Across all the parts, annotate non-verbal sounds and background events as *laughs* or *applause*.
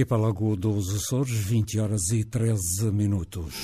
Arquipélago dos Açores, 20 horas e 13 minutos.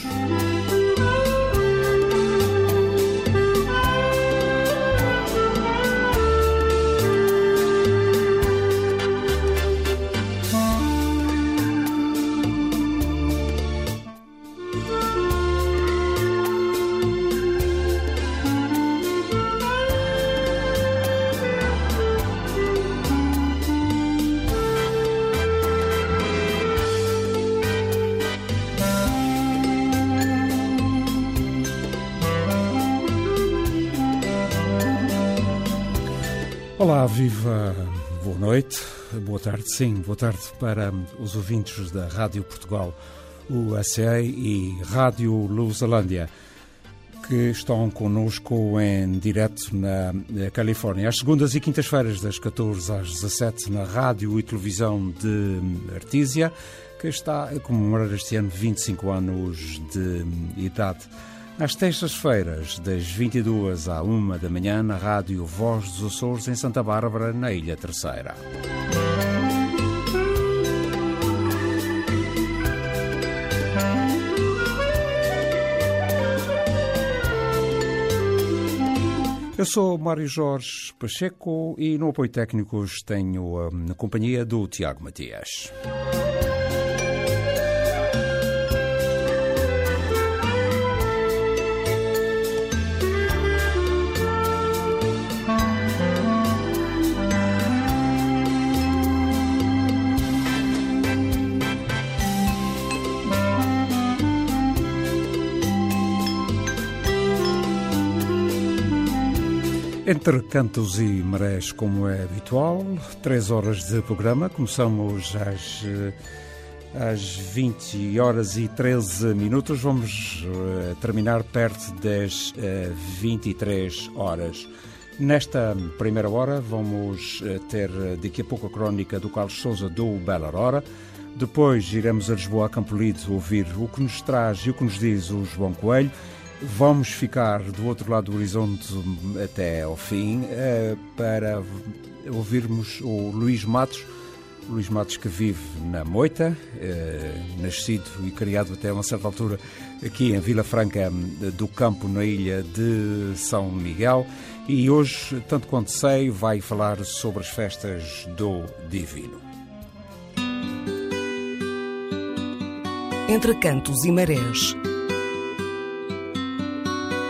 Boa tarde, sim, boa tarde para os ouvintes da Rádio Portugal, USA e Rádio Lusalândia, que estão conosco em direto na Califórnia, às segundas e quintas-feiras, das 14 às 17, na rádio e televisão de Artísia, que está a comemorar este ano 25 anos de idade. Às terças-feiras, das 22 à 1 da manhã, na rádio Voz dos Açores, em Santa Bárbara, na Ilha Terceira. Eu sou Mário Jorge Pacheco e no apoio técnicos tenho a, a companhia do Tiago Matias. Entre cantos e marés, como é habitual, três horas de programa. Começamos às, às 20 horas e 13 minutos. Vamos uh, terminar perto das uh, 23 horas. Nesta primeira hora, vamos ter daqui a pouco a crónica do Carlos Souza do Bela Hora. Depois iremos a Lisboa a Campolide ouvir o que nos traz e o que nos diz o João Coelho. Vamos ficar do outro lado do horizonte até ao fim uh, para ouvirmos o Luís Matos. Luís Matos que vive na Moita, uh, nascido e criado até uma certa altura aqui em Vila Franca do Campo, na ilha de São Miguel. E hoje, tanto quanto sei, vai falar sobre as festas do Divino. Entre cantos e marés.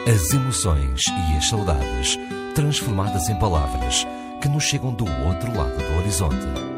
As emoções e as saudades transformadas em palavras que nos chegam do outro lado do horizonte.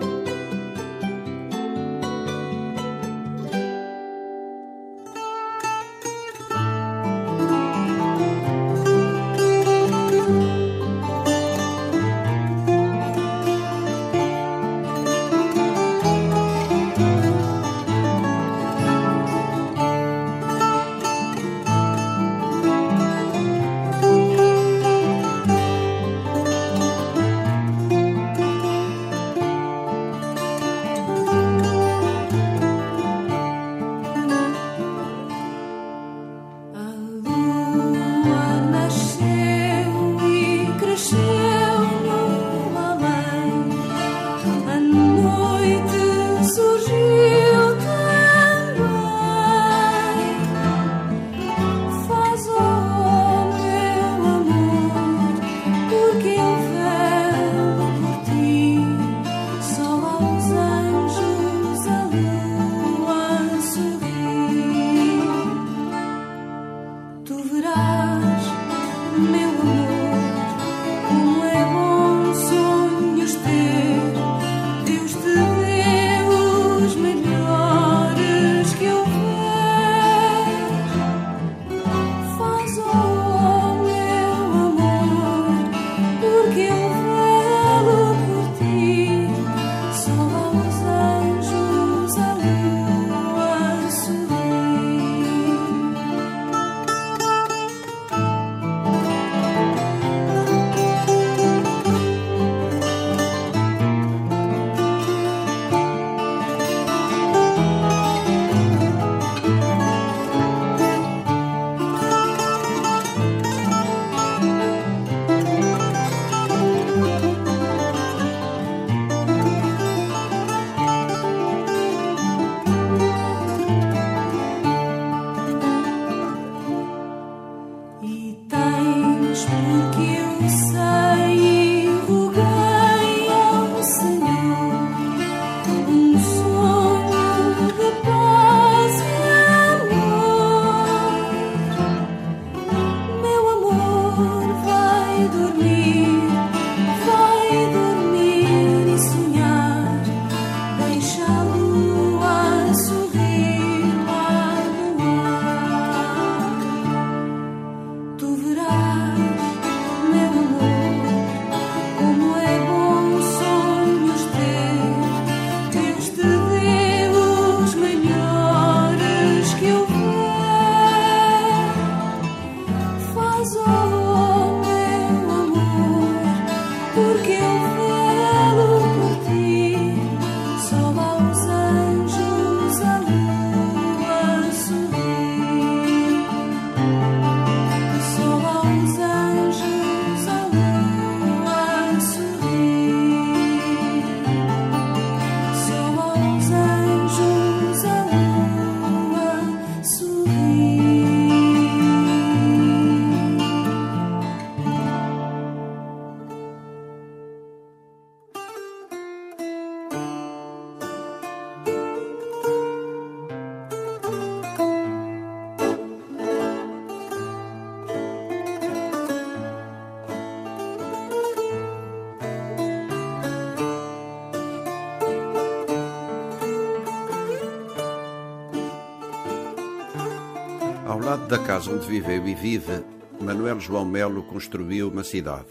Lado da casa onde viveu e vive, Manuel João Melo construiu uma cidade,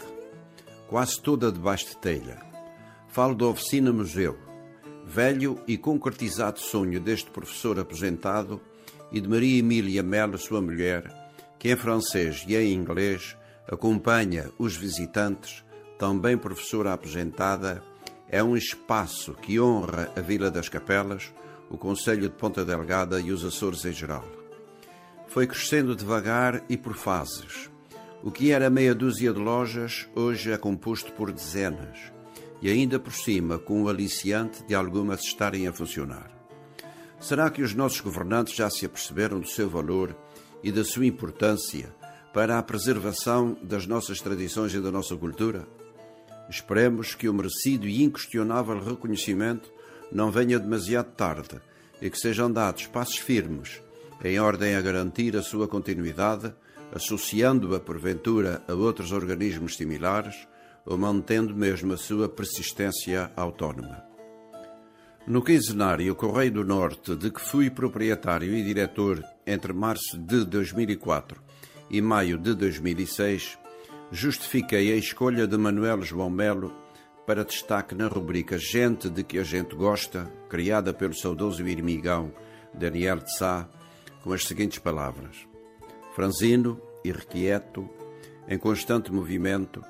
quase toda debaixo de telha. Falo da oficina museu, velho e concretizado sonho deste professor aposentado e de Maria Emília Melo, sua mulher, que em francês e em inglês acompanha os visitantes, também professora aposentada, é um espaço que honra a Vila das Capelas, o Conselho de Ponta Delgada e os Açores em geral. Foi crescendo devagar e por fases. O que era meia dúzia de lojas hoje é composto por dezenas e ainda por cima com o aliciante de algumas estarem a funcionar. Será que os nossos governantes já se aperceberam do seu valor e da sua importância para a preservação das nossas tradições e da nossa cultura? Esperemos que o merecido e inquestionável reconhecimento não venha demasiado tarde e que sejam dados passos firmes em ordem a garantir a sua continuidade, associando-a porventura a outros organismos similares ou mantendo mesmo a sua persistência autónoma. No quinzenário Correio do Norte, de que fui proprietário e diretor entre março de 2004 e maio de 2006, justifiquei a escolha de Manuel João Melo para destaque na rubrica Gente de que a gente gosta, criada pelo saudoso irmigão Daniel de Sá, com as seguintes palavras: Franzino, irrequieto, em constante movimento,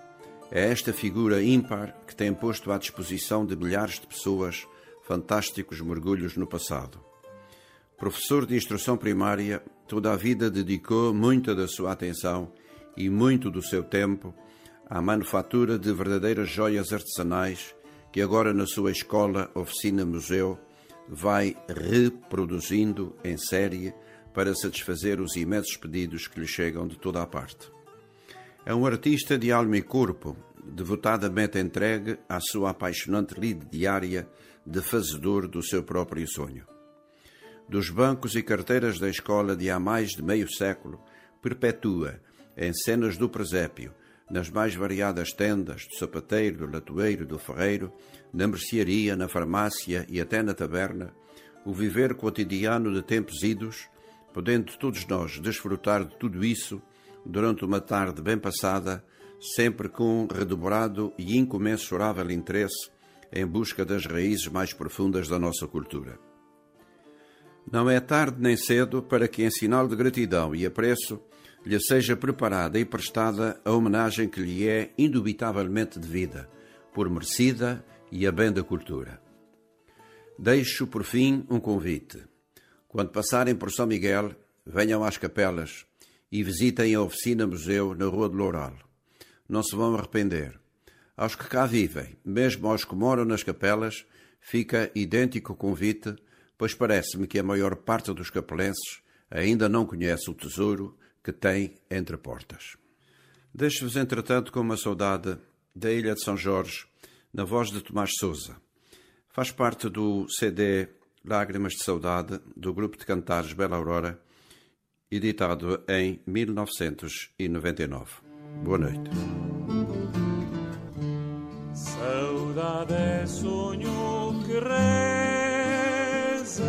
é esta figura ímpar que tem posto à disposição de milhares de pessoas fantásticos mergulhos no passado. Professor de instrução primária, toda a vida dedicou muita da sua atenção e muito do seu tempo à manufatura de verdadeiras joias artesanais que agora na sua escola, oficina, museu, vai reproduzindo em série para satisfazer os imensos pedidos que lhe chegam de toda a parte. É um artista de alma e corpo, devotadamente entregue à sua apaixonante lide diária de fazedor do seu próprio sonho. Dos bancos e carteiras da escola de há mais de meio século, perpetua, em cenas do presépio, nas mais variadas tendas, do sapateiro, do latoeiro, do ferreiro, na mercearia, na farmácia e até na taberna, o viver cotidiano de tempos idos, podendo todos nós desfrutar de tudo isso durante uma tarde bem passada, sempre com redobrado e incomensurável interesse em busca das raízes mais profundas da nossa cultura. Não é tarde nem cedo para que, em sinal de gratidão e apreço, lhe seja preparada e prestada a homenagem que lhe é indubitavelmente devida, por merecida e a bem da cultura. Deixo, por fim, um convite. Quando passarem por São Miguel, venham às capelas e visitem a oficina museu na Rua de Loural. Não se vão arrepender. Aos que cá vivem, mesmo aos que moram nas capelas, fica idêntico o convite, pois parece-me que a maior parte dos capelenses ainda não conhece o tesouro que tem entre portas. Deixo-vos, entretanto, com uma saudade da Ilha de São Jorge, na voz de Tomás Souza. Faz parte do CD Lágrimas de Saudade, do grupo de cantares Bela Aurora, editado em 1999. Boa noite. Saudade é sonho que reza,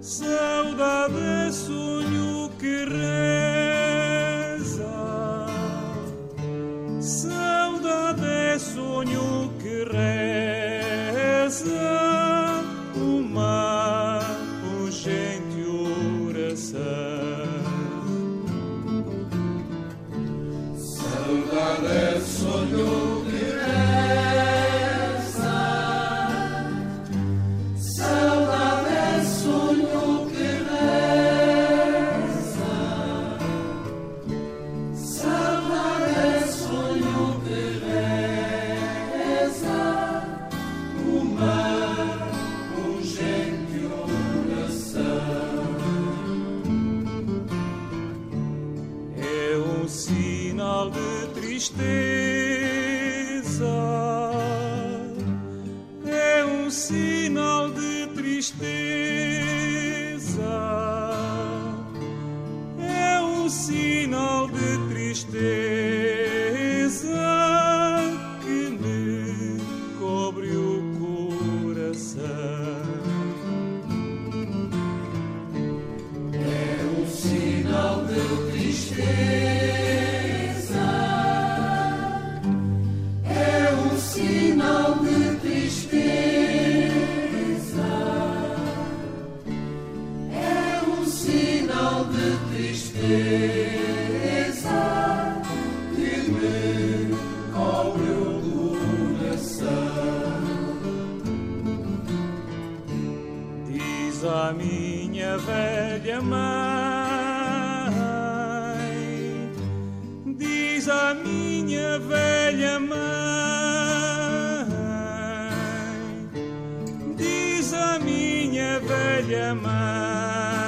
saudade é sonho que reza, saudade é sonho que reza. Diz minha velha mãe,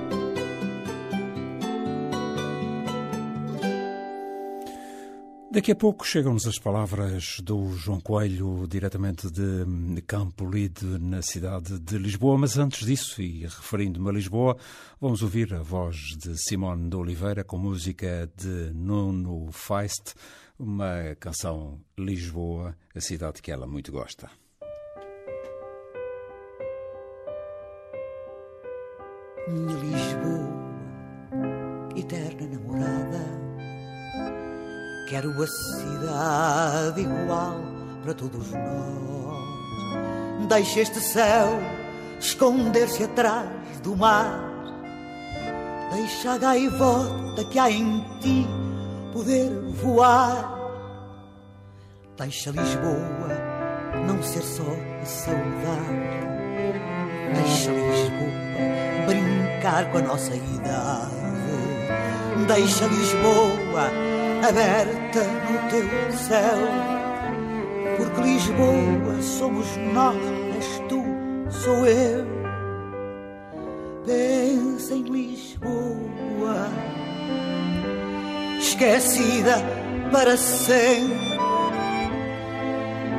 Daqui a pouco chegam-nos as palavras do João Coelho, diretamente de Campo Lide, na cidade de Lisboa. Mas antes disso, e referindo-me a Lisboa, vamos ouvir a voz de Simone de Oliveira com música de Nuno Feist, uma canção Lisboa, a cidade que ela muito gosta. Minha Lisboa, eterna namorada, quero a cidade igual para todos nós. Deixa este céu esconder-se atrás do mar, deixa a gaivota que há em ti poder voar. Deixa Lisboa não ser só saudade. Deixa Lisboa brincar com a nossa idade. Deixa Lisboa aberta no teu céu. Porque Lisboa somos nós, tu, sou eu. Pensa em Lisboa, esquecida para sempre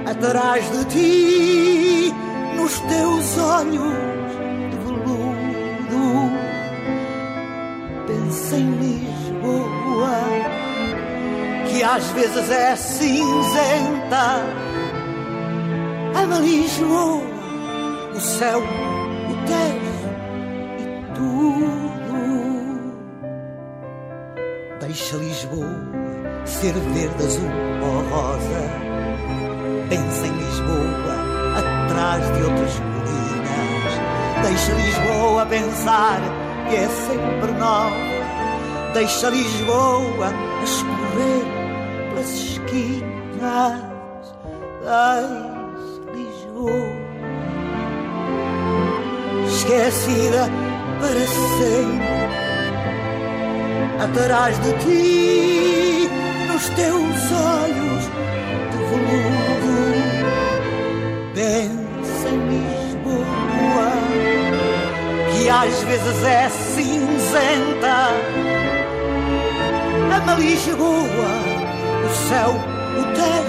atrás de ti, nos teus olhos de veludo. Pensa em Lisboa, às vezes é cinzenta. Ama Lisboa, o céu, o tejo e tudo. Deixa Lisboa ser verde, azul ou rosa. Pensa em Lisboa, atrás de outras colinas. Deixa Lisboa pensar que é sempre nova. Deixa Lisboa escorrer pelas esquinas. Deixa Lisboa esquecida para sempre. Atrás de ti, nos teus olhos de veludo. Pensa em Lisboa, que às vezes é cinzenta. Ama Lisboa, céu, o tejo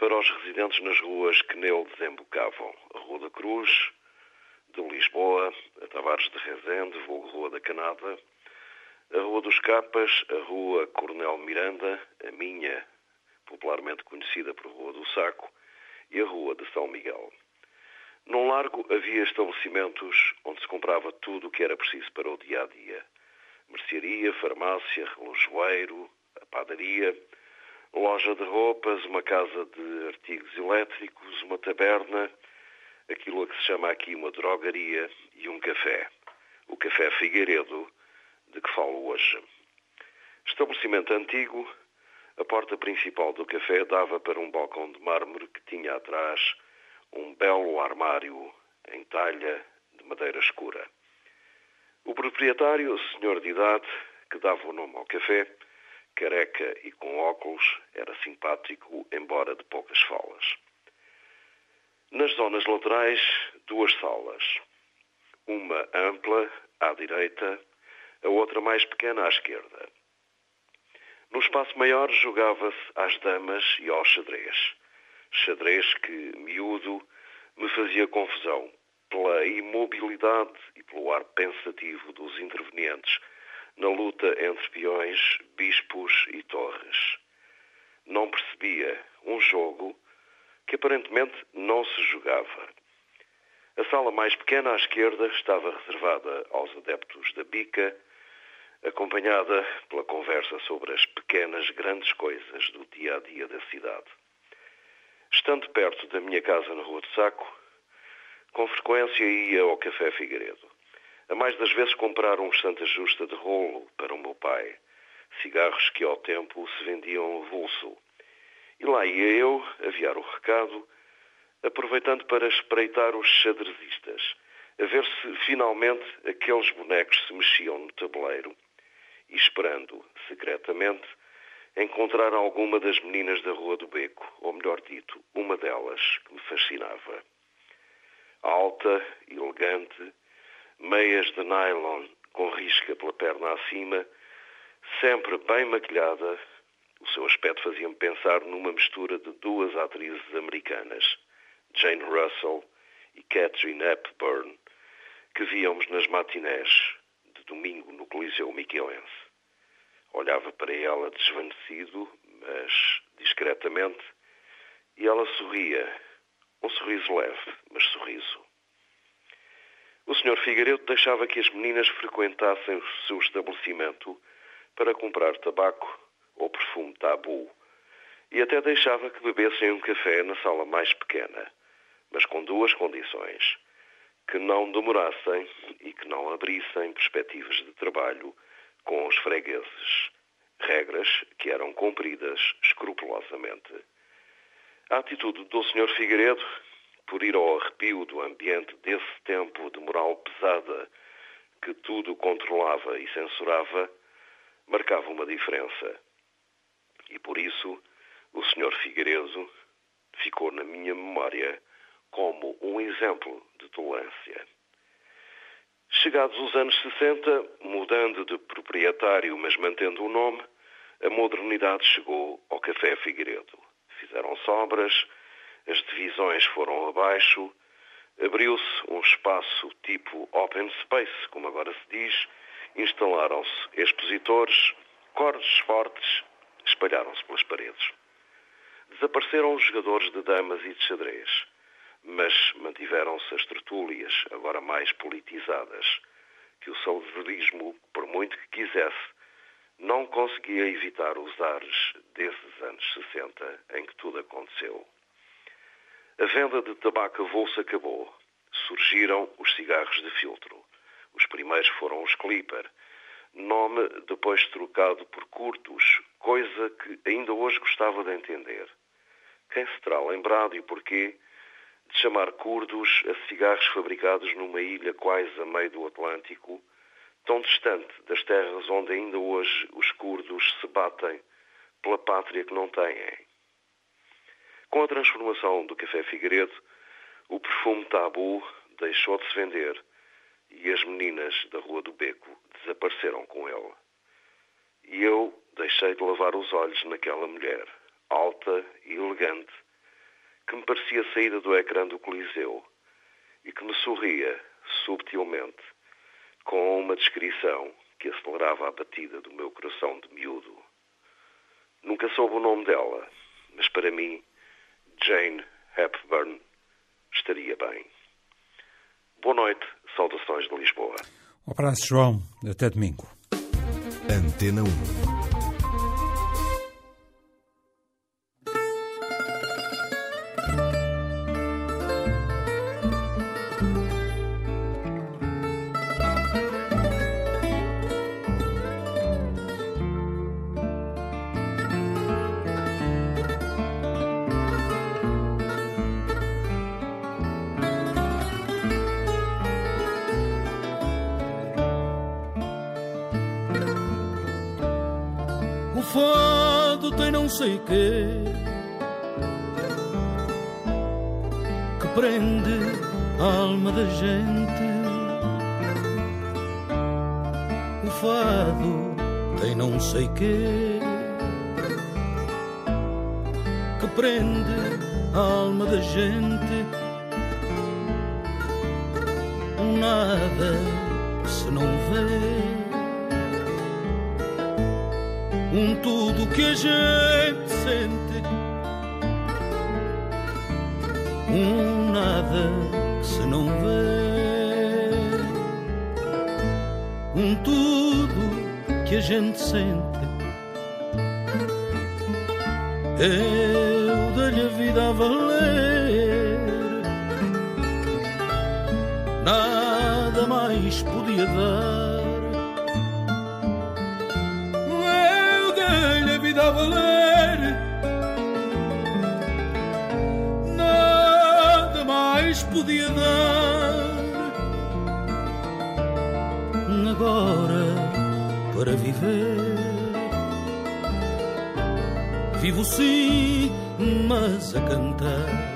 para os residentes nas ruas que nele desembocavam. A Rua da Cruz, de Lisboa, a Tavares de Rezende, vulgo Rua da Canada, a Rua dos Capas, a Rua Coronel Miranda, a minha, popularmente conhecida por Rua do Saco, e a Rua de São Miguel. Num largo havia estabelecimentos onde se comprava tudo o que era preciso para o dia a dia mercearia, farmácia, relojoeiro, a padaria, loja de roupas, uma casa de artigos elétricos, uma taberna, aquilo a que se chama aqui uma drogaria e um café. O Café Figueiredo, de que falo hoje. Estabelecimento antigo, a porta principal do café dava para um balcão de mármore que tinha atrás um belo armário em talha de madeira escura. O proprietário, senhor de idade, que dava o nome ao café, careca e com óculos, era simpático, embora de poucas falas. Nas zonas laterais, duas salas. Uma ampla, à direita, a outra mais pequena à esquerda. No espaço maior jogava-se às damas e ao xadrez. Xadrez que, miúdo, me fazia confusão, pela imobilidade e pelo ar pensativo dos intervenientes na luta entre peões, bispos e torres. Não percebia um jogo que aparentemente não se jogava. A sala mais pequena à esquerda estava reservada aos adeptos da bica, acompanhada pela conversa sobre as pequenas grandes coisas do dia a dia da cidade. Estando perto da minha casa na Rua do Saco, com frequência ia ao Café Figueiredo. A mais das vezes comprar um Santa Justa de rolo para o meu pai. Cigarros que ao tempo se vendiam avulso. E lá ia eu aviar o recado, aproveitando para espreitar os xadrezistas, a ver se finalmente aqueles bonecos se mexiam no tabuleiro e esperando, secretamente, encontrar alguma das meninas da Rua do Beco, ou melhor dito, uma delas que me fascinava alta, elegante, meias de nylon com risca pela perna acima, sempre bem maquilhada. O seu aspecto fazia-me pensar numa mistura de duas atrizes americanas, Jane Russell e Catherine Hepburn, que víamos nas matinés de domingo no Coliseu Miquelense. Olhava para ela desvanecido, mas discretamente, e ela sorria um sorriso leve, mas sorriso. O Sr. Figueiredo deixava que as meninas frequentassem o seu estabelecimento para comprar tabaco ou perfume tabu e até deixava que bebessem um café na sala mais pequena, mas com duas condições: que não demorassem e que não abrissem perspectivas de trabalho com os fregueses. Regras que eram cumpridas escrupulosamente. A atitude do Sr. Figueiredo, por ir ao arrepio do ambiente desse tempo de moral pesada que tudo controlava e censurava, marcava uma diferença. E por isso, o Sr. Figueiredo ficou na minha memória como um exemplo de tolerância. Chegados os anos 60, mudando de proprietário, mas mantendo o nome, a modernidade chegou ao Café Figueiredo fizeram-se obras, as divisões foram abaixo, abriu-se um espaço tipo open space, como agora se diz, instalaram-se expositores, cordes fortes espalharam-se pelas paredes. Desapareceram os jogadores de damas e de xadrez, mas mantiveram-se as tertúlias, agora mais politizadas, que o saudosismo, por muito que quisesse, não conseguia evitar os ares desses anos 60 em que tudo aconteceu. A venda de tabaco avulso acabou. Surgiram os cigarros de filtro. Os primeiros foram os Clipper. nome depois trocado por curtos, coisa que ainda hoje gostava de entender. Quem se terá lembrado e porquê de chamar curdos a cigarros fabricados numa ilha quase a meio do Atlântico, tão distante das terras onde ainda hoje os curdos se batem pela pátria que não têm? Com a transformação do café Figueiredo, o perfume tabu deixou de se vender e as meninas da Rua do Beco desapareceram com ele. E eu deixei de lavar os olhos naquela mulher, alta e elegante, que me parecia saída do ecrã do Coliseu e que me sorria subtilmente com uma descrição que acelerava a batida do meu coração de miúdo. Nunca soube o nome dela, mas para mim, Jane Hepburn estaria bem. Boa noite, saudações de Lisboa. Um abraço, João. Até domingo. Antena 1. Um tudo que a gente sente, um nada que se não vê, um tudo que a gente sente. Eu dei-lhe a vida a valer, nada mais podia dar. Valer. Nada mais podia dar. Agora, para viver, vivo sim, mas a cantar.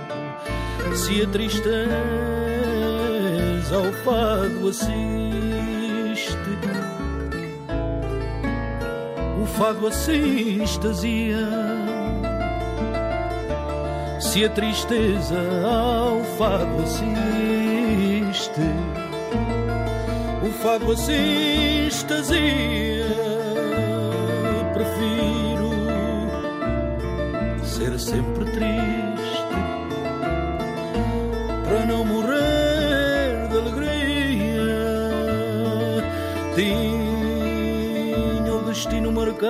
Se a tristeza ao fado assiste fado assim extasia. Se a tristeza ao fado assiste, o fado assim extasia. Prefiro ser sempre triste Destino marcado,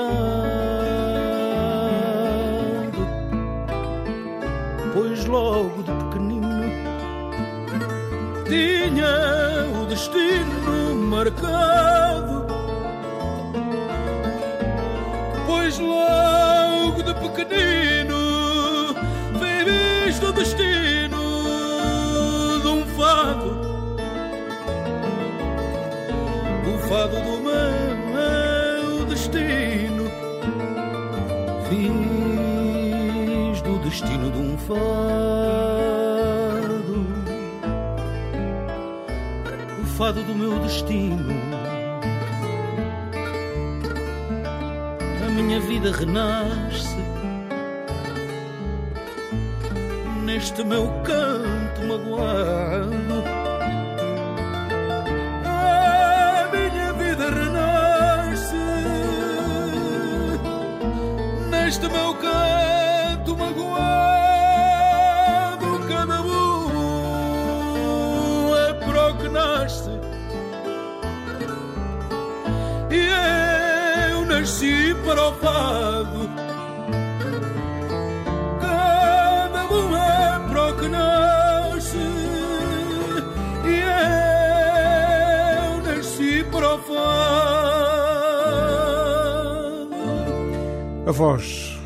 pois logo de pequenino tinha o destino marcado, pois logo de pequenino vi visto o destino fado o fado do meu destino. A minha vida renasce neste meu canto magoado. A minha vida renasce neste meu canto provado. Cada um é para o que nasce, e eu nasci para o fado. A voz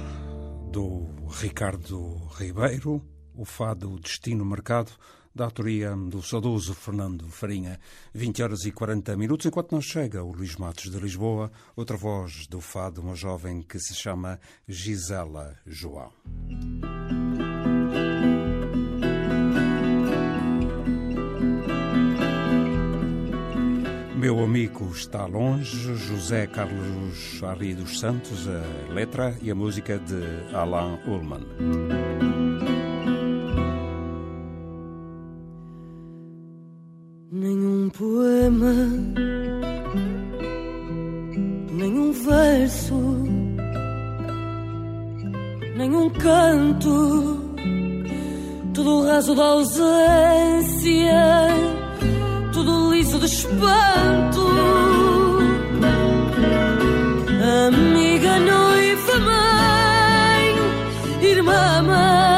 do Ricardo Ribeiro, o fado Destino Mercado da autoria do saudoso Fernando Farinha. 20 horas e 40 minutos, enquanto não chega o Luís Matos de Lisboa, outra voz do fado, uma jovem que se chama Gisela João. Meu amigo está longe, José Carlos Ari dos Santos, a letra e a música de Alain Ullmann. Poema, nenhum verso, nenhum canto, tudo raso da ausência tudo liso de espanto. Amiga, noiva, mãe, irmã, amante,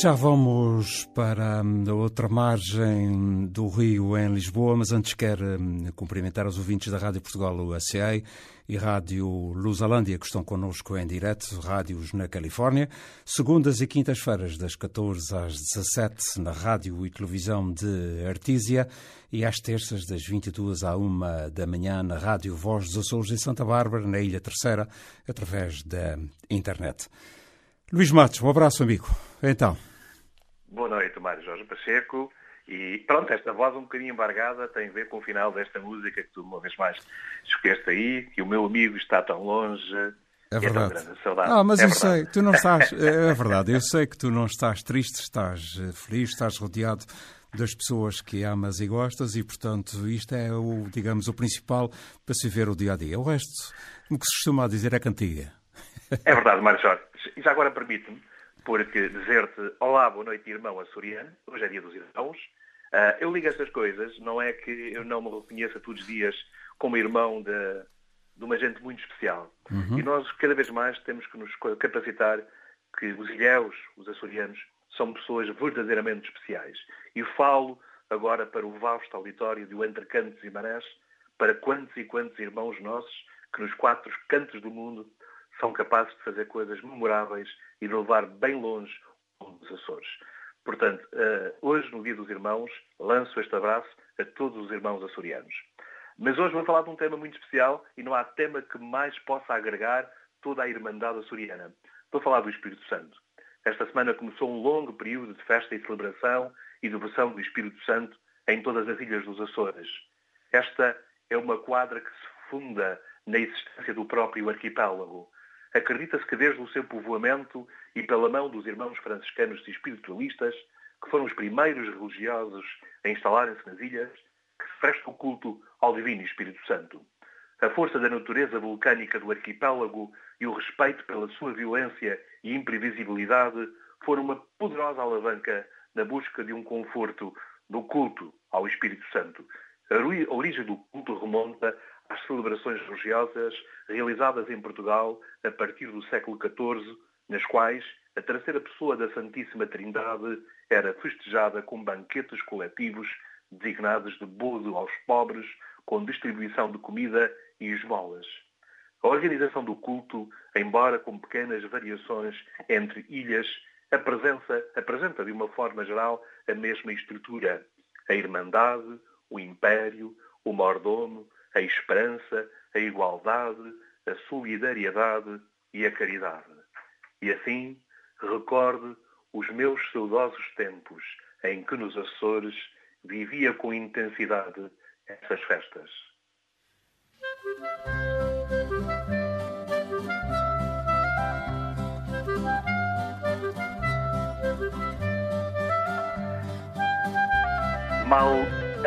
Já vamos para hum, a outra margem do Rio, em Lisboa, mas antes quero hum, cumprimentar os ouvintes da Rádio Portugal USA e Rádio Lusalândia, que estão connosco em direto, rádios na Califórnia, segundas e quintas-feiras, das 14 às 17, na rádio e televisão de Artísia, e às terças, das 22 à 1 da manhã, na Rádio Voz dos Açores em Santa Bárbara, na Ilha Terceira, através da internet. Luís Matos, um abraço, amigo. Então. Boa noite, Mário Jorge Pacheco. E pronto, esta voz um bocadinho embargada tem a ver com o final desta música que tu uma vez mais esqueceste aí, que o meu amigo está tão longe É verdade. É. Ah, mas é eu verdade. sei, tu não estás. *laughs* É verdade, eu sei que tu não estás triste, estás eh, feliz, estás rodeado das pessoas que amas e gostas e, portanto, isto é o, digamos, o principal para se ver o dia a dia. O resto, como que se costuma dizer, é cantiga. É verdade, Mário Jorge. E já agora permite-me, porque dizer-te olá, boa noite, irmão açoriano, hoje é dia dos irmãos. Uh, eu ligo essas coisas, não é que eu não me reconheça todos os dias como irmão de, de uma gente muito especial. Uhum. E nós, cada vez mais, temos que nos capacitar que os ilhéus, os açorianos, são pessoas verdadeiramente especiais. E falo agora para o vasto auditório do Entre Cantos e Marés, para quantos e quantos irmãos nossos que nos quatro cantos do mundo são capazes de fazer coisas memoráveis e de levar bem longe os Açores. Portanto, eh, hoje, no Dia dos Irmãos, lanço este abraço a todos os irmãos açorianos. Mas hoje vou falar de um tema muito especial e não há tema que mais possa agregar toda a Irmandade açoriana. Vou falar do Espírito Santo. Esta semana começou um longo período de festa e celebração e devoção do Espírito Santo em todas as ilhas dos Açores. Esta é uma quadra que se funda na existência do próprio arquipélago. Acredita-se que desde o seu povoamento e pela mão dos irmãos franciscanos e espiritualistas, que foram os primeiros religiosos a instalarem-se nas ilhas, que se presta o culto ao Divino Espírito Santo. A força da natureza vulcânica do arquipélago e o respeito pela sua violência e imprevisibilidade foram uma poderosa alavanca na busca de um conforto no culto ao Espírito Santo. A origem do culto remonta às celebrações religiosas realizadas em Portugal a partir do século XIV, nas quais a terceira pessoa da Santíssima Trindade era festejada com banquetes coletivos designados de bodo aos pobres, com distribuição de comida e esmolas. A organização do culto, embora com pequenas variações entre ilhas, apresenta, apresenta de uma forma geral a mesma estrutura. A irmandade, o império, o mordomo, a esperança, a igualdade, a solidariedade e a caridade. E assim, recorde os meus saudosos tempos em que nos Açores vivia com intensidade essas festas. Mal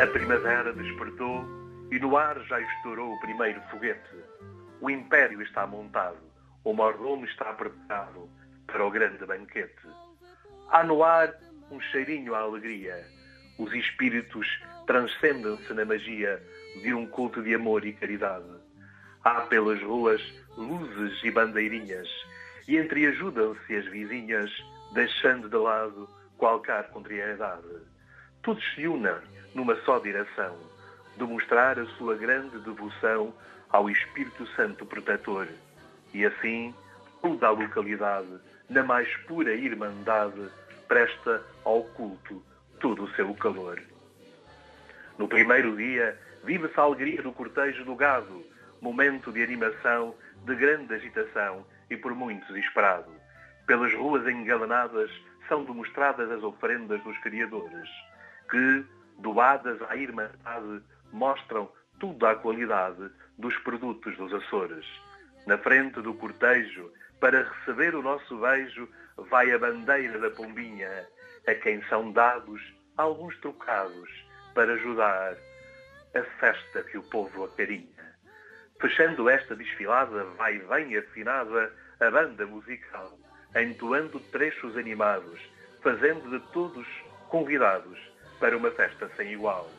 a primavera despertou e no ar já estourou o primeiro foguete. O império está montado, o mordomo está preparado para o grande banquete. Há no ar um cheirinho à alegria. Os espíritos transcendem-se na magia de um culto de amor e caridade. Há pelas ruas luzes e bandeirinhas, e entreajudam-se as vizinhas, deixando de lado qualquer contrariedade. Todos se unem numa só direção, de mostrar a sua grande devoção ao Espírito Santo protetor. E assim, toda a localidade, na mais pura irmandade, presta ao culto todo o seu calor. No primeiro dia, vive-se a alegria do cortejo do gado, momento de animação, de grande agitação e por muitos esperado. Pelas ruas engalanadas são demonstradas as ofrendas dos criadores, que, doadas à irmandade, mostram toda a qualidade dos produtos dos Açores. Na frente do cortejo, para receber o nosso beijo, vai a bandeira da pombinha, a quem são dados alguns trocados para ajudar a festa que o povo acarinha. Fechando esta desfilada, vai bem afinada a banda musical, entoando trechos animados, fazendo de todos convidados para uma festa sem igual.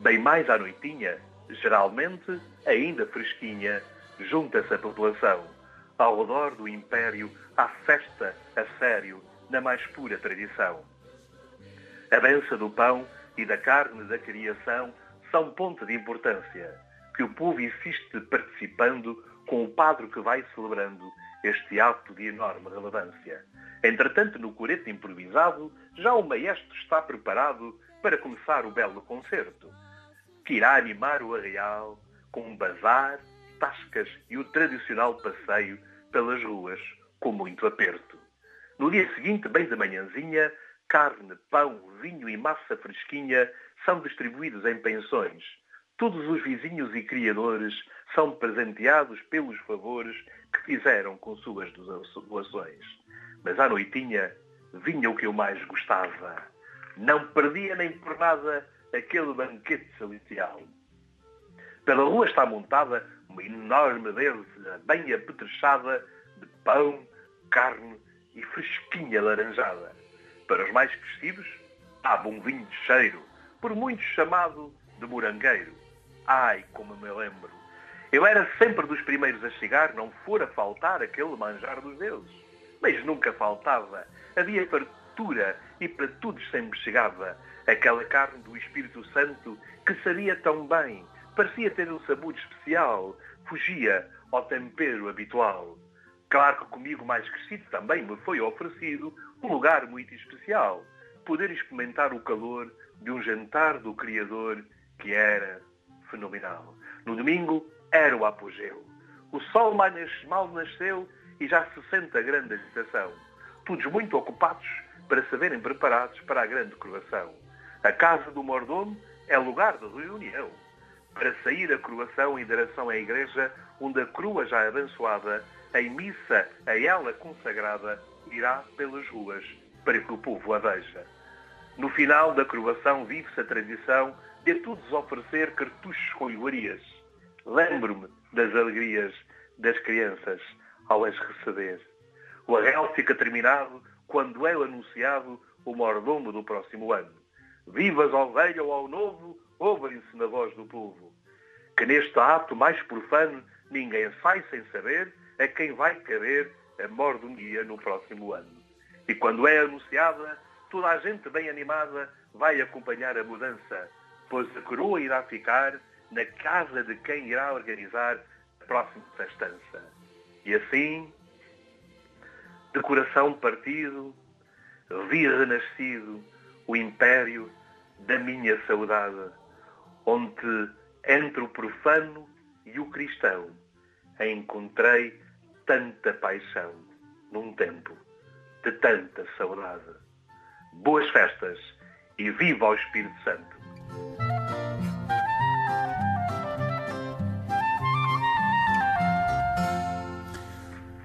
Bem mais à noitinha, geralmente ainda fresquinha, junta-se a população, ao redor do império, à festa a sério, na mais pura tradição. A benção do pão e da carne da criação são ponto de importância, que o povo insiste participando com o padre que vai celebrando este ato de enorme relevância. Entretanto, no coreto improvisado, já o maestro está preparado para começar o belo concerto, que irá animar o arreal com um bazar, tascas e o tradicional passeio pelas ruas com muito aperto. No dia seguinte, bem de manhãzinha, carne, pão, vinho e massa fresquinha são distribuídos em pensões. Todos os vizinhos e criadores são presenteados pelos favores que fizeram com suas doações. Mas à noitinha vinha o que eu mais gostava. Não perdia nem por nada aquele banquete celestial. Pela rua está montada uma enorme mesa bem apetrechada de pão, carne e fresquinha laranjada. Para os mais crescidos, há bom vinho de cheiro, por muitos chamado de morangueiro. Ai, como me lembro! Eu era sempre dos primeiros a chegar, não fora faltar aquele manjar dos deuses. Mas nunca faltava. Havia e para todos sempre chegava aquela carne do Espírito Santo que sabia tão bem, parecia ter um sabor especial, fugia ao tempero habitual. Claro que comigo mais crescido também me foi oferecido um lugar muito especial, poder experimentar o calor de um jantar do Criador que era fenomenal. No domingo era o apogeu. O sol mal nasceu e já se sente a grande agitação. Todos muito ocupados para saberem preparados para a grande coroação. A casa do mordomo é lugar de reunião. Para sair a coroação em direção à igreja, onde a crua já abençoada, em missa a ela consagrada, irá pelas ruas para que o povo a veja. No final da coroação vive-se a tradição de a todos oferecer cartuchos com iguarias. Lembro-me das alegrias das crianças ao as receber. O arraial fica terminado quando é anunciado o mordomo do próximo ano. Vivas ao velho ou ao novo, ouvem-se na voz do povo. Que neste ato mais profano ninguém sai sem saber a quem vai caber a mordomia no próximo ano. E quando é anunciada, toda a gente bem animada vai acompanhar a mudança, pois a coroa irá ficar na casa de quem irá organizar a próxima festança. E assim, de coração partido, vi renascido o império da minha saudade, onde entre o profano e o cristão encontrei tanta paixão num tempo de tanta saudade boas festas e viva o Espírito Santo.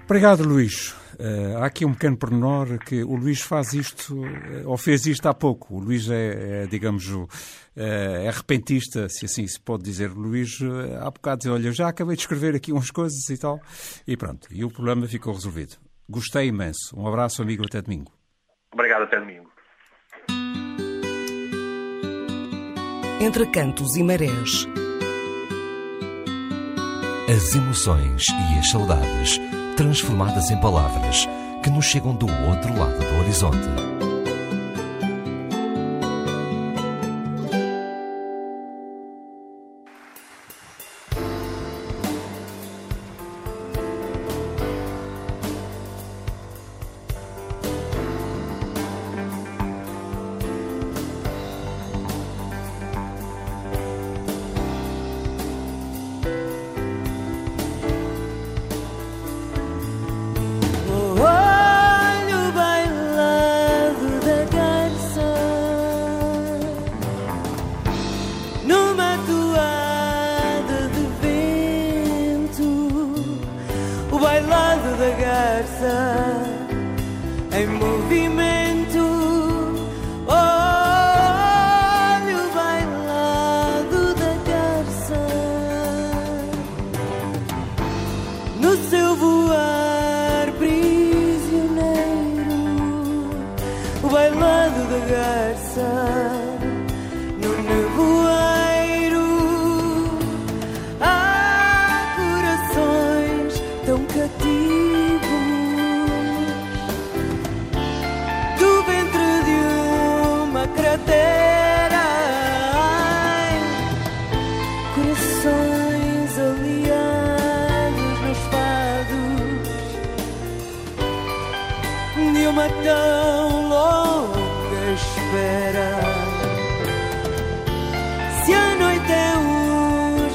Obrigado, Luís. Uh, há aqui um pequeno pormenor que o Luís faz isto, uh, ou fez isto há pouco. O Luís é, é digamos, uh, é repentista, se assim se pode dizer. O Luís, há bocado, dizia, olha, já acabei de escrever aqui umas coisas e tal. E pronto, e o problema ficou resolvido. Gostei imenso. Um abraço, amigo, até domingo. Obrigado, até domingo. entre cantos e marés. As emoções e as saudades transformadas em palavras que nos chegam do outro lado do horizonte.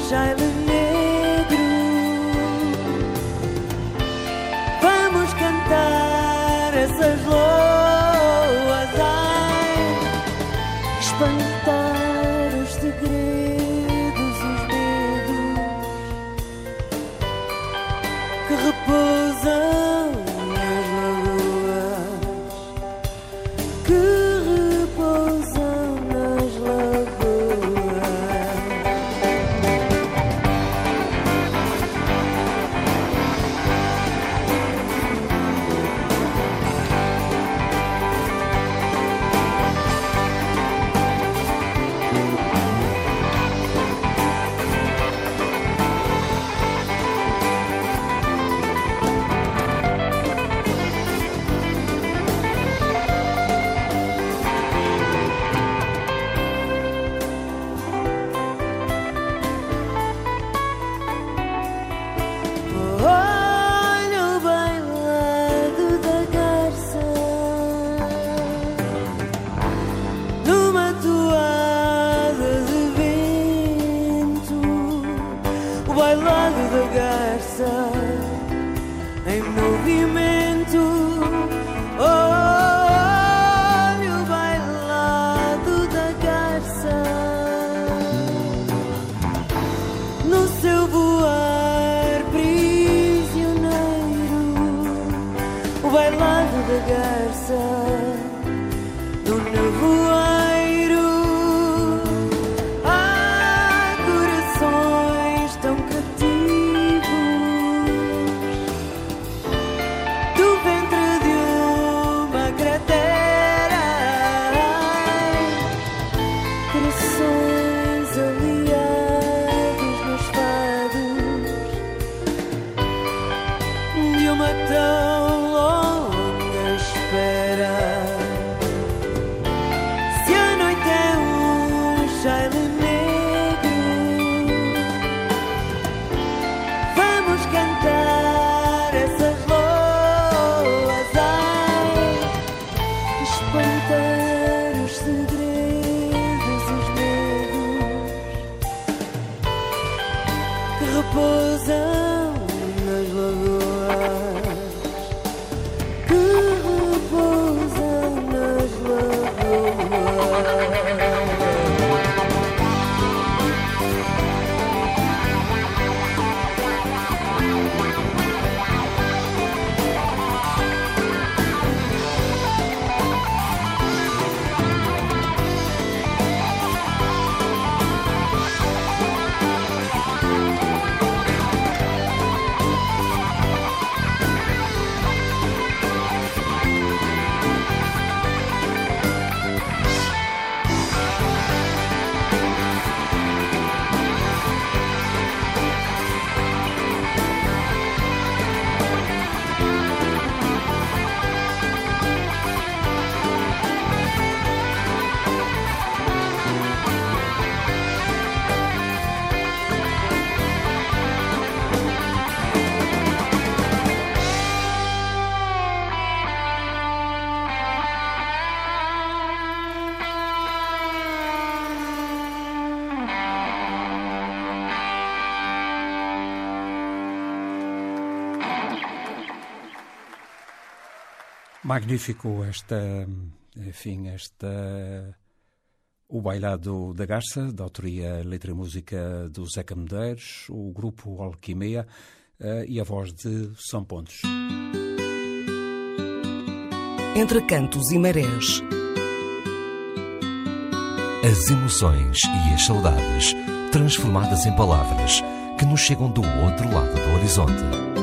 Que bailado Magnífico esta, enfim, esta o Bailado da Garça, da autoria letra e música do Zeca Medeiros, o grupo Alquimia uh, e a voz de São Pontos. Entre cantos e marés. As emoções e as saudades transformadas em palavras que nos chegam do outro lado do horizonte.